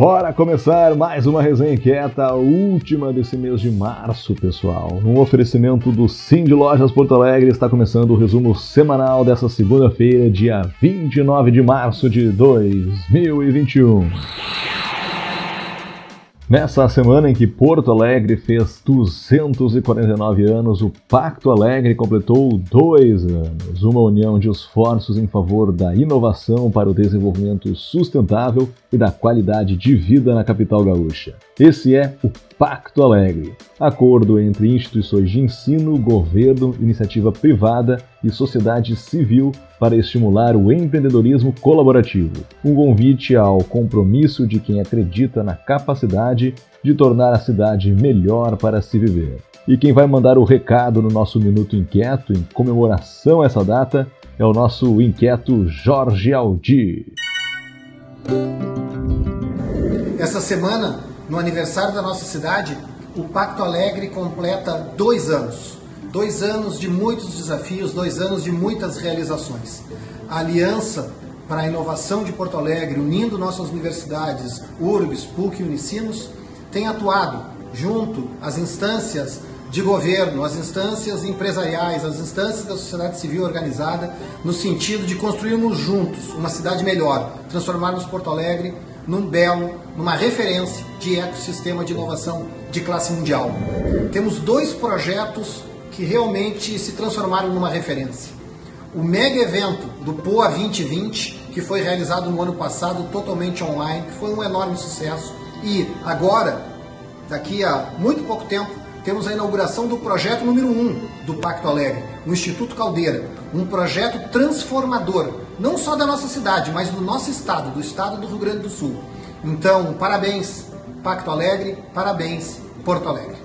Bora começar mais uma resenha inquieta, a última desse mês de março, pessoal. Num oferecimento do Sim de Lojas Porto Alegre, está começando o resumo semanal dessa segunda-feira, dia 29 de março de 2021. Nessa semana em que Porto Alegre fez 249 anos, o Pacto Alegre completou dois anos, uma união de esforços em favor da inovação para o desenvolvimento sustentável e da qualidade de vida na capital gaúcha. Esse é o Pacto Alegre, acordo entre instituições de ensino, governo, iniciativa privada e sociedade civil para estimular o empreendedorismo colaborativo. Um convite ao compromisso de quem acredita na capacidade de tornar a cidade melhor para se viver. E quem vai mandar o recado no nosso Minuto Inquieto em comemoração a essa data é o nosso inquieto Jorge Aldi. Essa semana no aniversário da nossa cidade, o Pacto Alegre completa dois anos. Dois anos de muitos desafios, dois anos de muitas realizações. A aliança para a inovação de Porto Alegre, unindo nossas universidades, URBS, PUC e Unicinos, tem atuado junto às instâncias de governo, às instâncias empresariais, às instâncias da sociedade civil organizada, no sentido de construirmos juntos uma cidade melhor, transformarmos Porto Alegre num belo, numa referência de ecossistema de inovação de classe mundial. Temos dois projetos que realmente se transformaram numa referência. O mega evento do POA 2020, que foi realizado no ano passado totalmente online, que foi um enorme sucesso. E agora, daqui a muito pouco tempo, temos a inauguração do projeto número 1 um do Pacto Alegre, o Instituto Caldeira, um projeto transformador, não só da nossa cidade, mas do nosso estado, do estado do Rio Grande do Sul. Então, parabéns, Pacto Alegre, parabéns, Porto Alegre.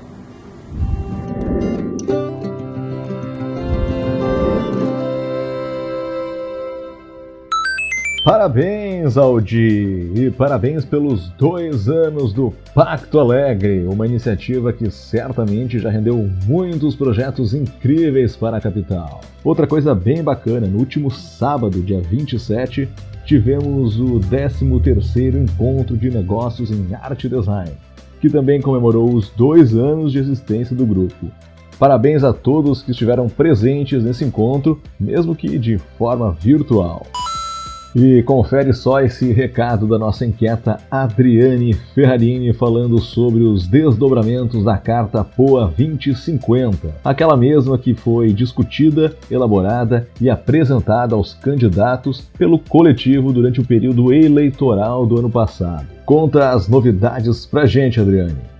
Parabéns, Aldi! E parabéns pelos dois anos do Pacto Alegre, uma iniciativa que certamente já rendeu muitos projetos incríveis para a capital. Outra coisa bem bacana, no último sábado, dia 27, tivemos o 13º Encontro de Negócios em Arte e Design, que também comemorou os dois anos de existência do grupo. Parabéns a todos que estiveram presentes nesse encontro, mesmo que de forma virtual. E confere só esse recado da nossa inquieta Adriane Ferrarini falando sobre os desdobramentos da Carta POA 2050, aquela mesma que foi discutida, elaborada e apresentada aos candidatos pelo coletivo durante o período eleitoral do ano passado. Conta as novidades pra gente, Adriane.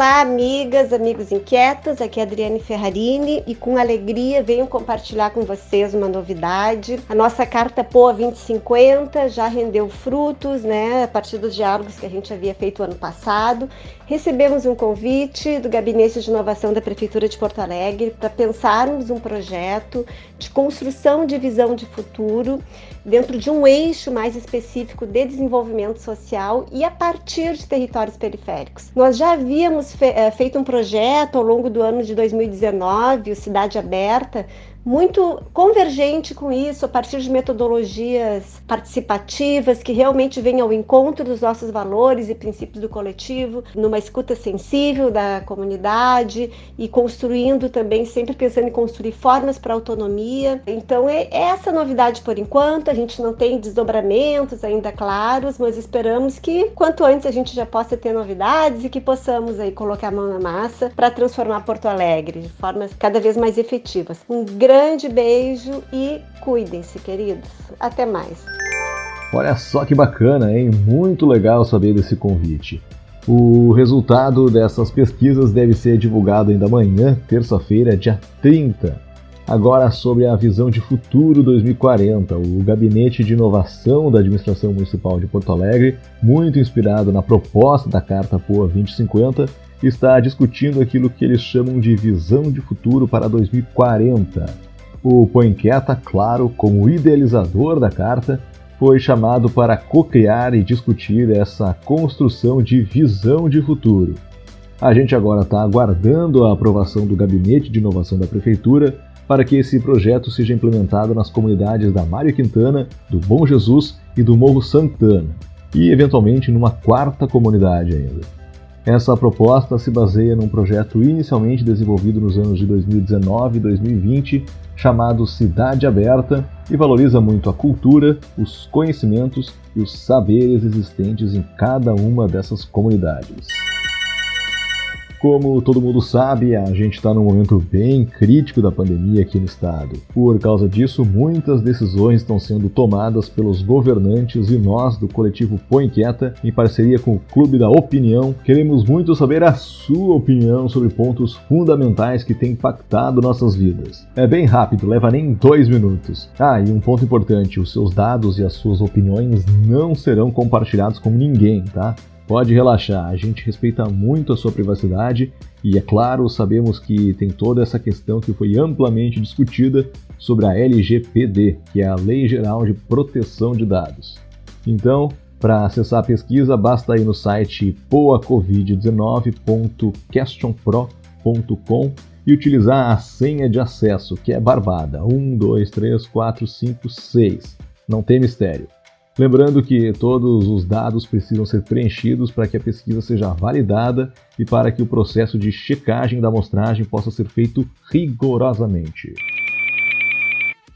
Olá, amigas, amigos inquietos. Aqui é Adriane Ferrarini e com alegria venho compartilhar com vocês uma novidade. A nossa carta POA 2050 já rendeu frutos, né, a partir dos diálogos que a gente havia feito ano passado. Recebemos um convite do Gabinete de Inovação da Prefeitura de Porto Alegre para pensarmos um projeto de construção de visão de futuro dentro de um eixo mais específico de desenvolvimento social e a partir de territórios periféricos. Nós já havíamos fe eh, feito um projeto ao longo do ano de 2019, o Cidade Aberta, muito convergente com isso, a partir de metodologias participativas que realmente vêm ao encontro dos nossos valores e princípios do coletivo, numa escuta sensível da comunidade e construindo também, sempre pensando em construir formas para autonomia. Então, é essa novidade por enquanto. A gente não tem desdobramentos ainda claros, mas esperamos que quanto antes a gente já possa ter novidades e que possamos aí colocar a mão na massa para transformar Porto Alegre de formas cada vez mais efetivas. Um grande beijo e cuidem-se, queridos. Até mais. Olha só que bacana, hein? Muito legal saber desse convite. O resultado dessas pesquisas deve ser divulgado ainda amanhã, terça-feira, dia 30. Agora sobre a visão de futuro 2040, o Gabinete de Inovação da Administração Municipal de Porto Alegre, muito inspirado na proposta da Carta POA 2050, está discutindo aquilo que eles chamam de visão de futuro para 2040. O Poinquieta, claro, como idealizador da carta, foi chamado para co-criar e discutir essa construção de visão de futuro. A gente agora está aguardando a aprovação do Gabinete de Inovação da Prefeitura para que esse projeto seja implementado nas comunidades da Mário Quintana, do Bom Jesus e do Morro Santana. e, eventualmente, numa quarta comunidade ainda. Essa proposta se baseia num projeto inicialmente desenvolvido nos anos de 2019 e 2020, chamado Cidade Aberta, e valoriza muito a cultura, os conhecimentos e os saberes existentes em cada uma dessas comunidades. Como todo mundo sabe, a gente está num momento bem crítico da pandemia aqui no estado. Por causa disso, muitas decisões estão sendo tomadas pelos governantes e nós do coletivo Põe Quieta, em parceria com o Clube da Opinião, queremos muito saber a sua opinião sobre pontos fundamentais que têm impactado nossas vidas. É bem rápido, leva nem dois minutos. Ah, e um ponto importante: os seus dados e as suas opiniões não serão compartilhados com ninguém, tá? Pode relaxar, a gente respeita muito a sua privacidade e, é claro, sabemos que tem toda essa questão que foi amplamente discutida sobre a LGPD, que é a Lei Geral de Proteção de Dados. Então, para acessar a pesquisa, basta ir no site poacovid19.questionpro.com e utilizar a senha de acesso, que é barbada 1, 2, 3, 4, 5, 6. Não tem mistério. Lembrando que todos os dados precisam ser preenchidos para que a pesquisa seja validada e para que o processo de checagem da amostragem possa ser feito rigorosamente.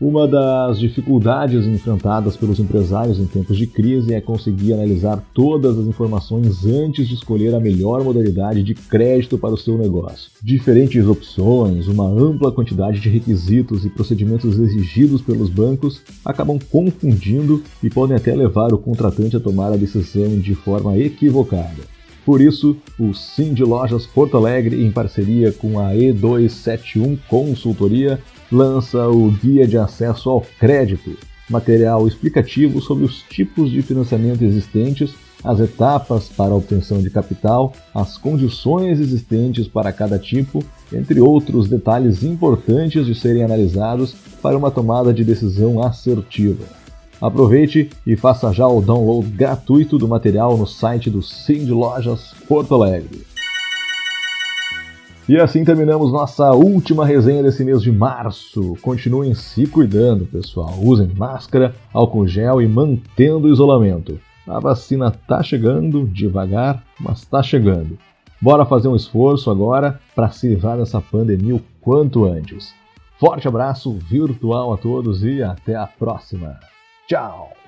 Uma das dificuldades enfrentadas pelos empresários em tempos de crise é conseguir analisar todas as informações antes de escolher a melhor modalidade de crédito para o seu negócio. Diferentes opções, uma ampla quantidade de requisitos e procedimentos exigidos pelos bancos acabam confundindo e podem até levar o contratante a tomar a decisão de forma equivocada. Por isso, o Sim de Lojas Porto Alegre, em parceria com a E271 Consultoria, lança o Guia de Acesso ao Crédito, material explicativo sobre os tipos de financiamento existentes, as etapas para a obtenção de capital, as condições existentes para cada tipo, entre outros detalhes importantes de serem analisados para uma tomada de decisão assertiva. Aproveite e faça já o download gratuito do material no site do Sim de Lojas Porto Alegre. E assim terminamos nossa última resenha desse mês de março. Continuem se cuidando, pessoal. Usem máscara, álcool gel e mantendo o isolamento. A vacina tá chegando, devagar, mas tá chegando. Bora fazer um esforço agora para se livrar dessa pandemia o quanto antes. Forte abraço virtual a todos e até a próxima. Tchau!